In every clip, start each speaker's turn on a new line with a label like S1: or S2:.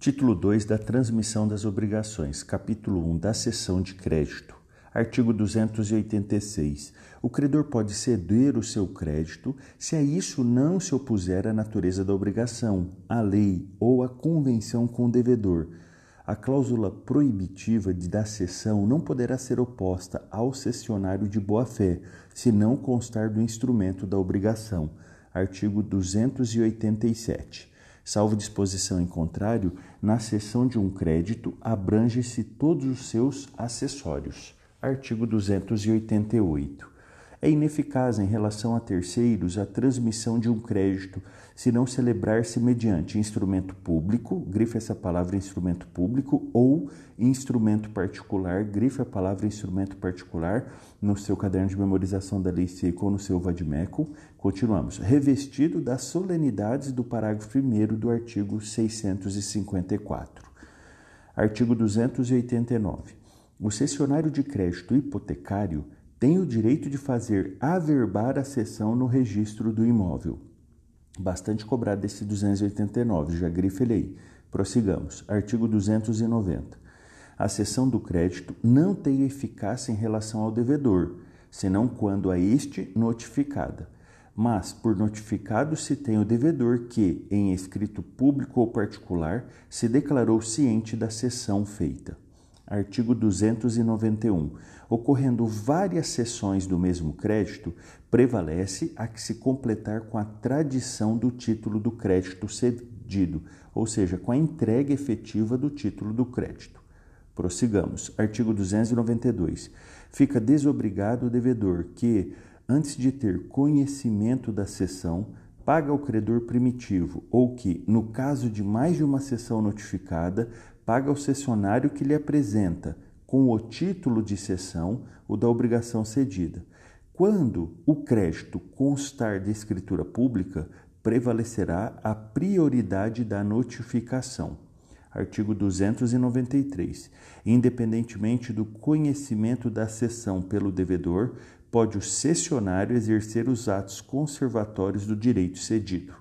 S1: Título 2 da Transmissão das Obrigações, capítulo 1 da Sessão de Crédito. Artigo 286. O credor pode ceder o seu crédito se a isso não se opuser a natureza da obrigação, a lei ou a convenção com o devedor. A cláusula proibitiva de da cessão não poderá ser oposta ao cessionário de boa-fé, se não constar do instrumento da obrigação. Artigo 287. Salvo disposição em contrário, na cessão de um crédito abrange-se todos os seus acessórios. Artigo 288. É ineficaz em relação a terceiros a transmissão de um crédito se não celebrar-se mediante instrumento público, grife essa palavra instrumento público, ou instrumento particular, grife a palavra instrumento particular no seu caderno de memorização da lei seca ou no seu vadimeco. Continuamos. Revestido das solenidades do parágrafo 1 do artigo 654. Artigo 289. O cessionário de crédito hipotecário tem o direito de fazer averbar a cessão no registro do imóvel. Bastante cobrado desse 289, já grife ele aí. Prossigamos. Artigo 290. A cessão do crédito não tem eficácia em relação ao devedor, senão quando a este notificada. Mas, por notificado, se tem o devedor que, em escrito público ou particular, se declarou ciente da cessão feita. Artigo 291. Ocorrendo várias sessões do mesmo crédito, prevalece a que se completar com a tradição do título do crédito cedido, ou seja, com a entrega efetiva do título do crédito. Prossigamos. Artigo 292. Fica desobrigado o devedor que, antes de ter conhecimento da cessão, paga ao credor primitivo, ou que, no caso de mais de uma sessão notificada, paga ao cessionário que lhe apresenta, com o título de cessão, o da obrigação cedida. Quando o crédito constar de escritura pública, prevalecerá a prioridade da notificação. Artigo 293. Independentemente do conhecimento da cessão pelo devedor, pode o cessionário exercer os atos conservatórios do direito cedido.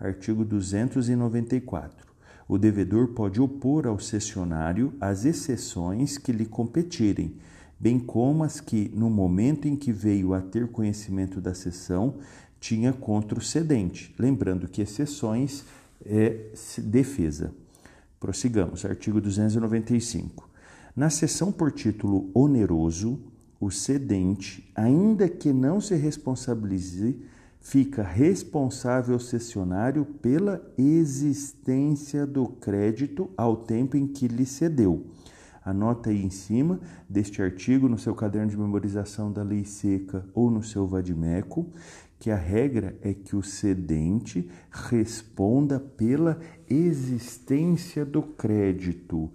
S1: Artigo 294 o devedor pode opor ao cessionário as exceções que lhe competirem, bem como as que, no momento em que veio a ter conhecimento da cessão, tinha contra o cedente. Lembrando que exceções é defesa. Prossigamos, artigo 295. Na cessão por título oneroso, o cedente, ainda que não se responsabilize fica responsável cessionário pela existência do crédito ao tempo em que lhe cedeu. Anota aí em cima deste artigo, no seu caderno de memorização da lei seca ou no seu vadimeco, que a regra é que o cedente responda pela existência do crédito.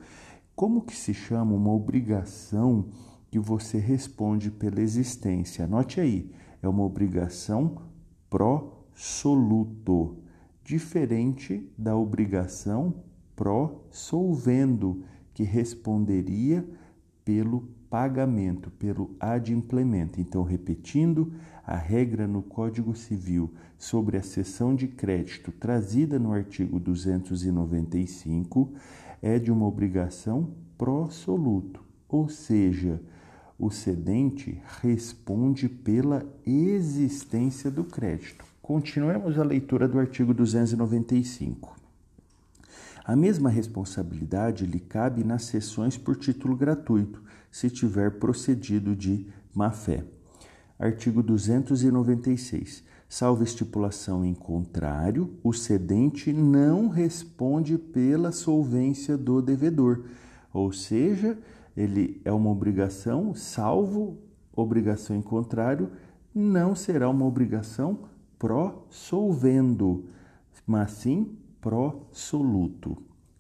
S1: Como que se chama uma obrigação que você responde pela existência? Anote aí, é uma obrigação pró-soluto, diferente da obrigação pró-solvendo, que responderia pelo pagamento, pelo adimplemento. Então, repetindo, a regra no Código Civil sobre a cessão de crédito trazida no artigo 295 é de uma obrigação pró-soluto, ou seja, o cedente responde pela existência do crédito. Continuemos a leitura do artigo 295. A mesma responsabilidade lhe cabe nas cessões por título gratuito, se tiver procedido de má-fé. Artigo 296. Salvo estipulação em contrário, o cedente não responde pela solvência do devedor, ou seja, ele é uma obrigação, salvo obrigação em contrário, não será uma obrigação pró-solvendo, mas sim pró-soluto.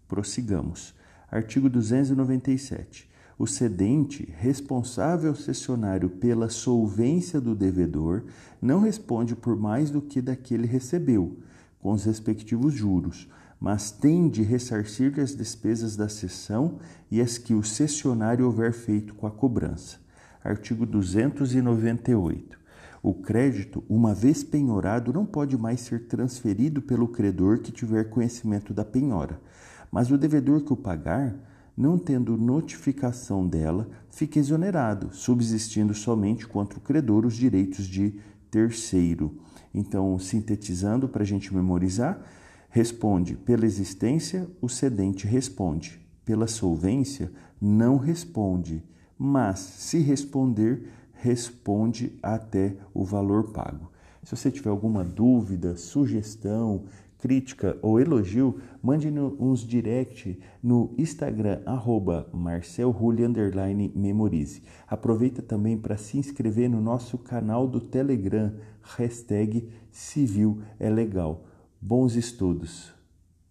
S1: Prossigamos. Artigo 297. O cedente, responsável cessionário pela solvência do devedor, não responde por mais do que daquele recebeu, com os respectivos juros, mas tem de ressarcir-lhe as despesas da cessão e as que o cessionário houver feito com a cobrança. Artigo 298. O crédito, uma vez penhorado, não pode mais ser transferido pelo credor que tiver conhecimento da penhora, Mas o devedor que o pagar, não tendo notificação dela, fica exonerado, subsistindo somente contra o credor os direitos de terceiro. Então, sintetizando para a gente memorizar, responde pela existência, o cedente responde. Pela solvência, não responde, mas se responder, responde até o valor pago. Se você tiver alguma dúvida, sugestão, crítica ou elogio, mande uns direct no Instagram, arroba memorize. Aproveita também para se inscrever no nosso canal do Telegram, hashtag Civil é Legal. Bons estudos!